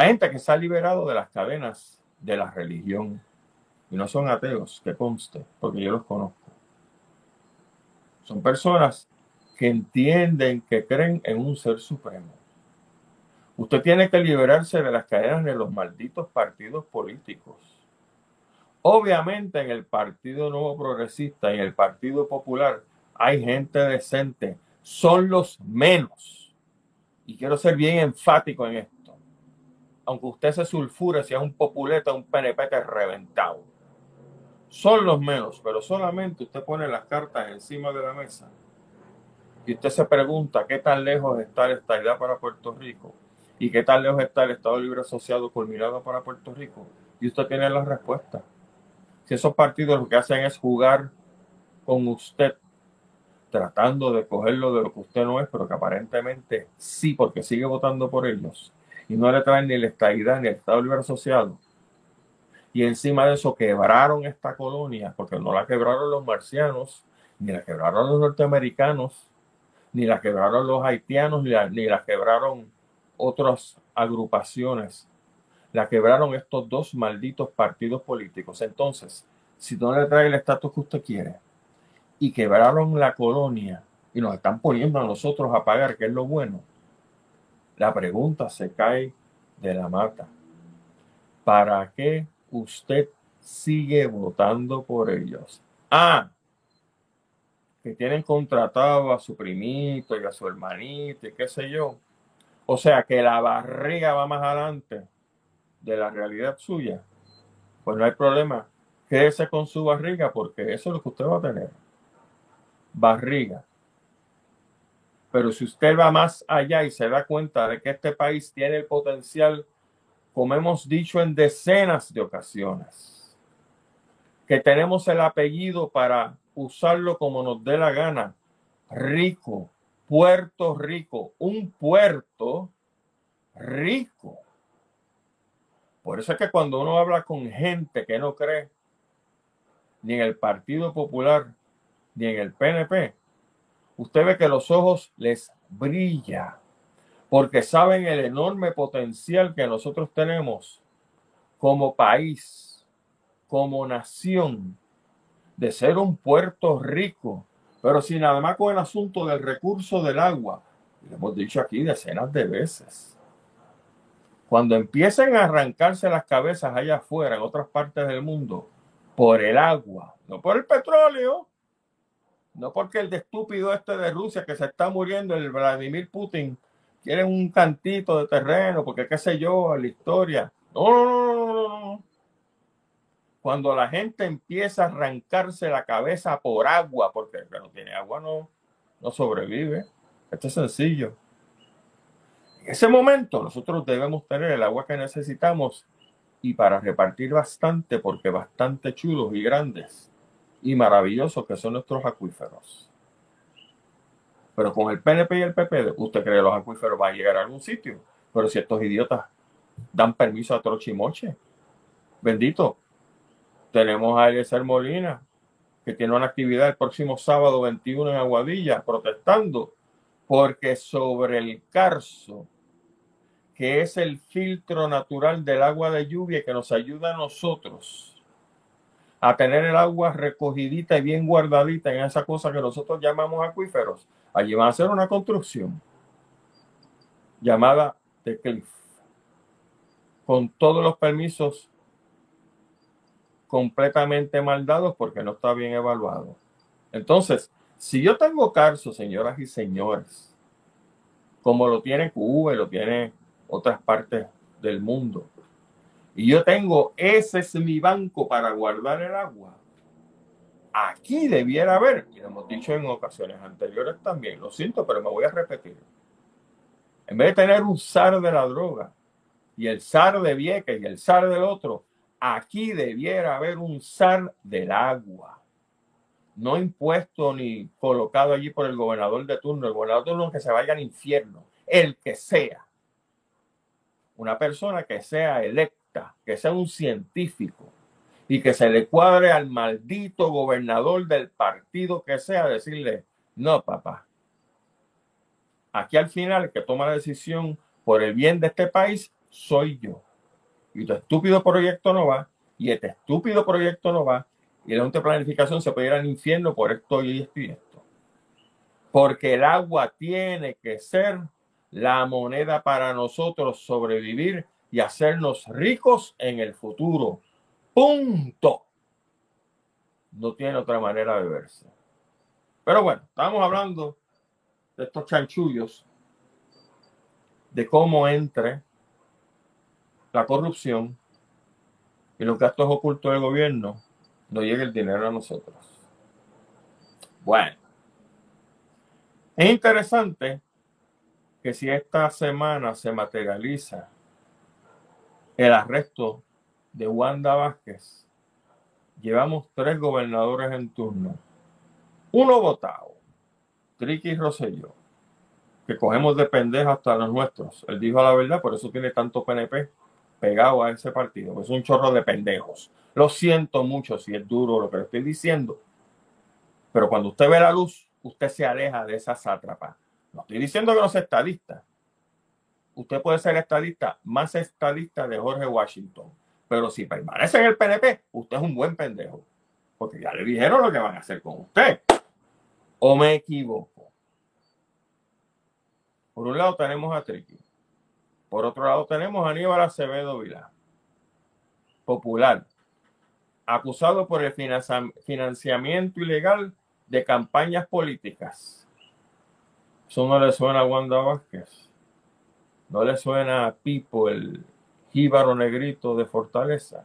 Hay gente que se ha liberado de las cadenas de la religión. Y no son ateos, que conste, porque yo los conozco. Son personas que entienden, que creen en un ser supremo. Usted tiene que liberarse de las cadenas de los malditos partidos políticos. Obviamente en el Partido Nuevo Progresista y en el Partido Popular hay gente decente. Son los menos. Y quiero ser bien enfático en esto. Aunque usted se sulfure si es un populeta, un PNP es reventado. Son los menos, pero solamente usted pone las cartas encima de la mesa y usted se pregunta qué tan lejos está la estabilidad para Puerto Rico y qué tan lejos está el Estado Libre Asociado culminado para Puerto Rico. Y usted tiene la respuesta. Si esos partidos lo que hacen es jugar con usted, tratando de cogerlo de lo que usted no es, pero que aparentemente sí, porque sigue votando por ellos, y no le traen ni la estabilidad ni el Estado Libre Asociado, y encima de eso quebraron esta colonia, porque no la quebraron los marcianos, ni la quebraron los norteamericanos, ni la quebraron los haitianos, ni la, ni la quebraron otras agrupaciones. La quebraron estos dos malditos partidos políticos. Entonces, si no le trae el estatus que usted quiere y quebraron la colonia y nos están poniendo a nosotros a pagar, que es lo bueno, la pregunta se cae de la mata. ¿Para qué usted sigue votando por ellos? Ah, que tienen contratado a su primito y a su hermanito y qué sé yo. O sea que la barriga va más adelante de la realidad suya. Pues no hay problema. Quédese con su barriga porque eso es lo que usted va a tener. Barriga. Pero si usted va más allá y se da cuenta de que este país tiene el potencial, como hemos dicho en decenas de ocasiones, que tenemos el apellido para usarlo como nos dé la gana. Rico, Puerto Rico, un puerto rico. Por eso es que cuando uno habla con gente que no cree ni en el Partido Popular ni en el PNP, usted ve que los ojos les brilla porque saben el enorme potencial que nosotros tenemos como país, como nación, de ser un puerto rico, pero sin nada más con el asunto del recurso del agua. Lo hemos dicho aquí decenas de veces. Cuando empiecen a arrancarse las cabezas allá afuera, en otras partes del mundo, por el agua, no por el petróleo, no porque el de estúpido este de Rusia que se está muriendo, el Vladimir Putin, quiere un cantito de terreno, porque qué sé yo, la historia. No, no, no, no, no cuando la gente empieza a arrancarse la cabeza por agua, porque el que no tiene agua no, no sobrevive. Esto es sencillo. En ese momento nosotros debemos tener el agua que necesitamos y para repartir bastante, porque bastante chulos y grandes y maravillosos que son nuestros acuíferos. Pero con el PNP y el PP, usted cree que los acuíferos van a llegar a algún sitio. Pero si estos idiotas dan permiso a trochimoche, bendito, tenemos a Eliezer Molina, que tiene una actividad el próximo sábado 21 en Aguadilla, protestando porque sobre el Carso, que es el filtro natural del agua de lluvia que nos ayuda a nosotros a tener el agua recogidita y bien guardadita en esa cosa que nosotros llamamos acuíferos. Allí van a hacer una construcción llamada The Cliff, con todos los permisos completamente mal dados porque no está bien evaluado. Entonces, si yo tengo Carso, señoras y señores, como lo tiene Cuba y lo tiene otras partes del mundo, y yo tengo, ese es mi banco para guardar el agua, aquí debiera haber, y lo hemos dicho en ocasiones anteriores también, lo siento, pero me voy a repetir. En vez de tener un zar de la droga y el zar de Vieques y el zar del otro, Aquí debiera haber un zar del agua, no impuesto ni colocado allí por el gobernador de turno. El gobernador de turno que se vaya al infierno, el que sea. Una persona que sea electa, que sea un científico y que se le cuadre al maldito gobernador del partido que sea decirle, no, papá, Aquí al final que toma la decisión por el bien de este país soy yo. Y tu estúpido proyecto no va, y este estúpido proyecto no va, y la Junta de Planificación se puede ir al infierno por esto y esto y esto. Porque el agua tiene que ser la moneda para nosotros sobrevivir y hacernos ricos en el futuro. Punto. No tiene otra manera de verse. Pero bueno, estamos hablando de estos chanchullos, de cómo entre la corrupción y los gastos ocultos del gobierno, no llega el dinero a nosotros. Bueno, es interesante que si esta semana se materializa el arresto de Wanda Vázquez, llevamos tres gobernadores en turno. Uno votado, Triqui Rosselló, que cogemos de pendejo hasta los nuestros. Él dijo la verdad, por eso tiene tanto PNP pegado a ese partido. Es un chorro de pendejos. Lo siento mucho si es duro lo que estoy diciendo. Pero cuando usted ve la luz, usted se aleja de esa sátrapa. No estoy diciendo que no sea estadista. Usted puede ser estadista, más estadista de Jorge Washington. Pero si permanece en el PNP, usted es un buen pendejo. Porque ya le dijeron lo que van a hacer con usted. ¿O me equivoco? Por un lado tenemos a Triqui. Por otro lado tenemos a Aníbal Acevedo Vilá. Popular. Acusado por el financiamiento ilegal de campañas políticas. Eso no le suena a Wanda Vázquez. No le suena a Pipo, el jíbaro negrito de Fortaleza.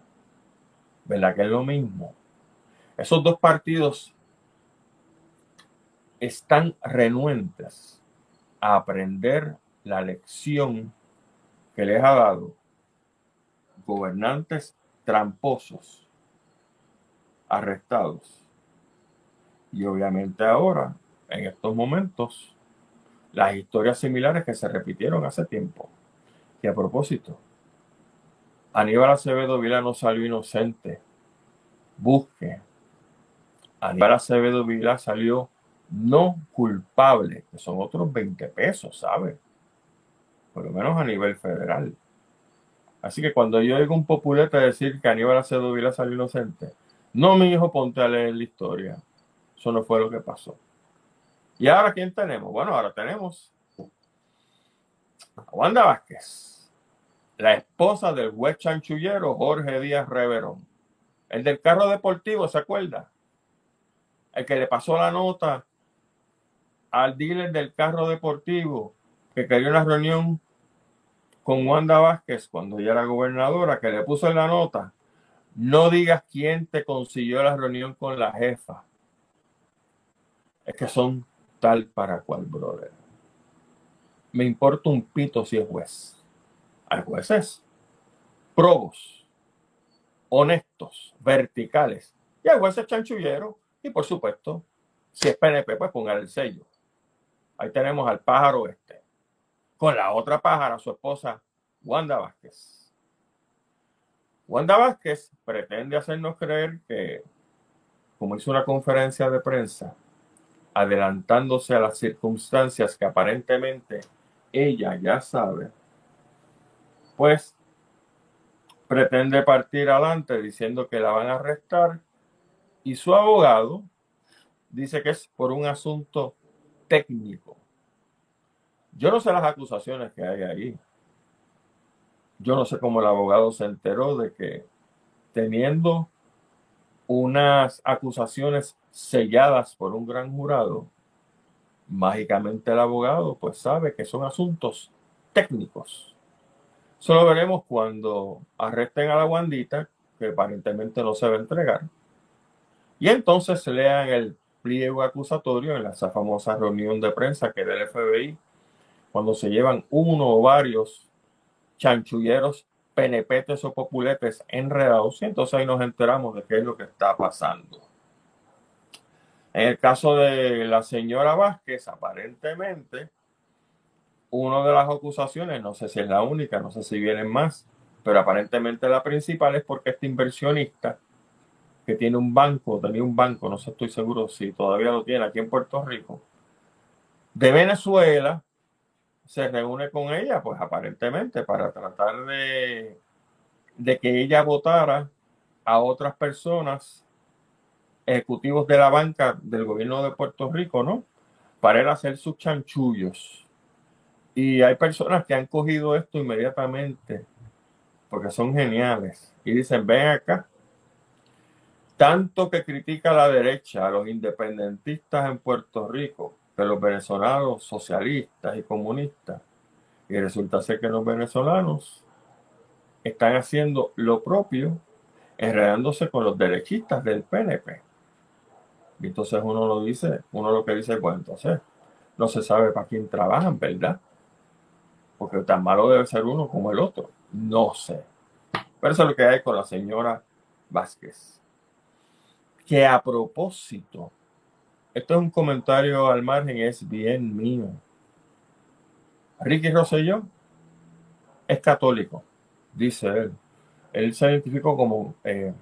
¿Verdad que es lo mismo? Esos dos partidos están renuentes a aprender la lección que les ha dado gobernantes tramposos, arrestados. Y obviamente ahora, en estos momentos, las historias similares que se repitieron hace tiempo. Y a propósito, Aníbal Acevedo Vila no salió inocente. Busque. Aníbal Acevedo Vila salió no culpable, que son otros 20 pesos, ¿sabe? Por lo menos a nivel federal. Así que cuando yo oigo un populete decir que Aníbal Acevedo Vila salió inocente, no, mi hijo, ponte a leer la historia. Eso no fue lo que pasó. ¿Y ahora quién tenemos? Bueno, ahora tenemos a Wanda Vázquez, la esposa del juez chanchullero Jorge Díaz Reverón. El del carro deportivo, ¿se acuerda? El que le pasó la nota al dealer del carro deportivo que quería una reunión con Wanda Vázquez cuando ella era gobernadora, que le puso en la nota, no digas quién te consiguió la reunión con la jefa. Es que son tal para cual, brother. Me importa un pito si es juez. Hay jueces probos, honestos, verticales. Y hay jueces chanchulleros. Y por supuesto, si es PNP, pues ponga el sello. Ahí tenemos al pájaro este. Con la otra pájara, su esposa, Wanda Vázquez. Wanda Vázquez pretende hacernos creer que, como hizo una conferencia de prensa, adelantándose a las circunstancias que aparentemente ella ya sabe, pues pretende partir adelante diciendo que la van a arrestar y su abogado dice que es por un asunto técnico. Yo no sé las acusaciones que hay ahí. Yo no sé cómo el abogado se enteró de que teniendo unas acusaciones selladas por un gran jurado, mágicamente el abogado pues sabe que son asuntos técnicos. Solo veremos cuando arresten a la guandita, que aparentemente no se va a entregar, y entonces lean el pliego acusatorio en esa famosa reunión de prensa que del FBI, cuando se llevan uno o varios chanchulleros, penepetes o populetes enredados, y entonces ahí nos enteramos de qué es lo que está pasando. En el caso de la señora Vázquez, aparentemente, una de las acusaciones, no sé si es la única, no sé si vienen más, pero aparentemente la principal es porque este inversionista que tiene un banco, tenía un banco, no sé, estoy seguro si todavía lo tiene aquí en Puerto Rico, de Venezuela, se reúne con ella, pues aparentemente para tratar de, de que ella votara a otras personas, ejecutivos de la banca del gobierno de Puerto Rico, ¿no? Para él hacer sus chanchullos. Y hay personas que han cogido esto inmediatamente porque son geniales y dicen, ven acá, tanto que critica la derecha a los independentistas en Puerto Rico, que los venezolanos socialistas y comunistas, y resulta ser que los venezolanos están haciendo lo propio, enredándose con los derechistas del PNP. Y entonces uno lo dice, uno lo que dice, bueno, entonces no se sabe para quién trabajan, ¿verdad? Porque tan malo debe ser uno como el otro. No sé. Pero eso es lo que hay con la señora Vázquez. Que a propósito, esto es un comentario al margen, es bien mío. Ricky Rosselló es católico, dice él. Él se identificó como eh,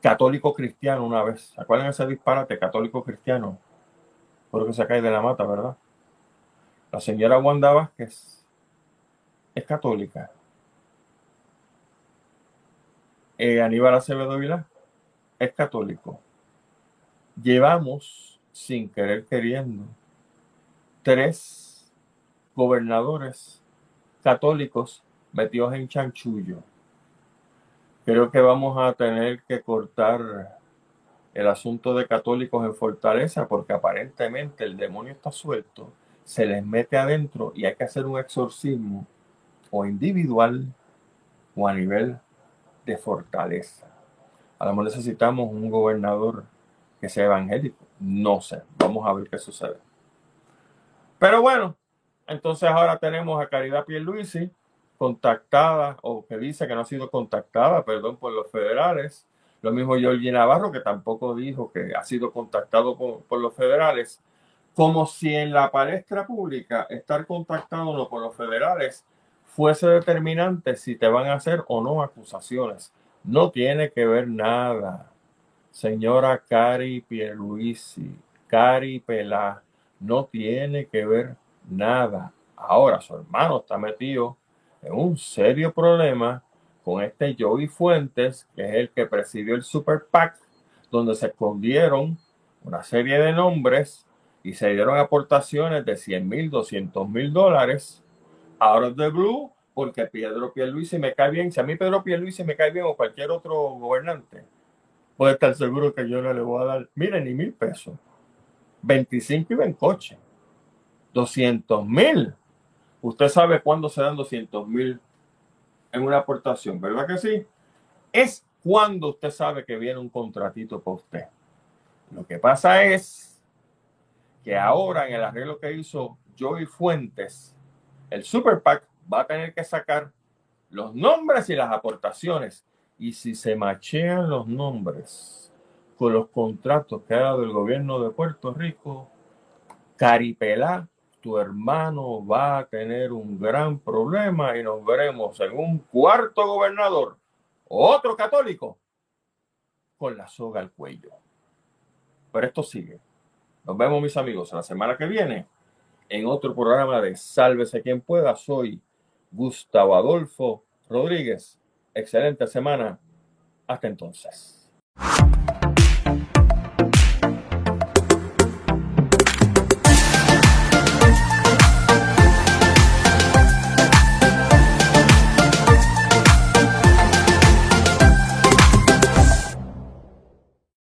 católico cristiano una vez. ¿Se acuerdan ese disparate? Católico cristiano. Creo que se cae de la mata, ¿verdad? La señora Wanda Vázquez es católica. Eh, Aníbal Acevedo Vilá es católico. Llevamos sin querer queriendo, tres gobernadores católicos metidos en chanchullo. Creo que vamos a tener que cortar el asunto de católicos en Fortaleza porque aparentemente el demonio está suelto, se les mete adentro y hay que hacer un exorcismo o individual o a nivel de Fortaleza. A lo mejor necesitamos un gobernador que sea evangélico no sé, vamos a ver qué sucede. Pero bueno, entonces ahora tenemos a Caridad Pierluisi contactada o que dice que no ha sido contactada, perdón, por los federales. Lo mismo Georgie Navarro, que tampoco dijo que ha sido contactado por, por los federales. Como si en la palestra pública estar contactado no por los federales fuese determinante si te van a hacer o no acusaciones. No tiene que ver nada señora Cari Pierluisi, Cari Pelá, no tiene que ver nada. Ahora su hermano está metido en un serio problema con este Joey Fuentes, que es el que presidió el Super PAC, donde se escondieron una serie de nombres y se dieron aportaciones de 100 mil, 200 mil dólares. Ahora de Blue, porque Pedro Pierluisi me cae bien. Si a mí Pedro Pierluisi me cae bien o cualquier otro gobernante, puede estar seguro que yo no le voy a dar, miren, ni mil pesos. 25 iba en coche. 200 mil. Usted sabe cuándo se dan 200 mil en una aportación, ¿verdad que sí? Es cuando usted sabe que viene un contratito para usted. Lo que pasa es que ahora en el arreglo que hizo Joey Fuentes, el Super PAC va a tener que sacar los nombres y las aportaciones y si se machean los nombres con los contratos que ha dado el gobierno de Puerto Rico, Caripelá, tu hermano va a tener un gran problema y nos veremos en un cuarto gobernador, otro católico, con la soga al cuello. Pero esto sigue. Nos vemos, mis amigos, la semana que viene en otro programa de Sálvese quien pueda. Soy Gustavo Adolfo Rodríguez excelente semana. Hasta entonces.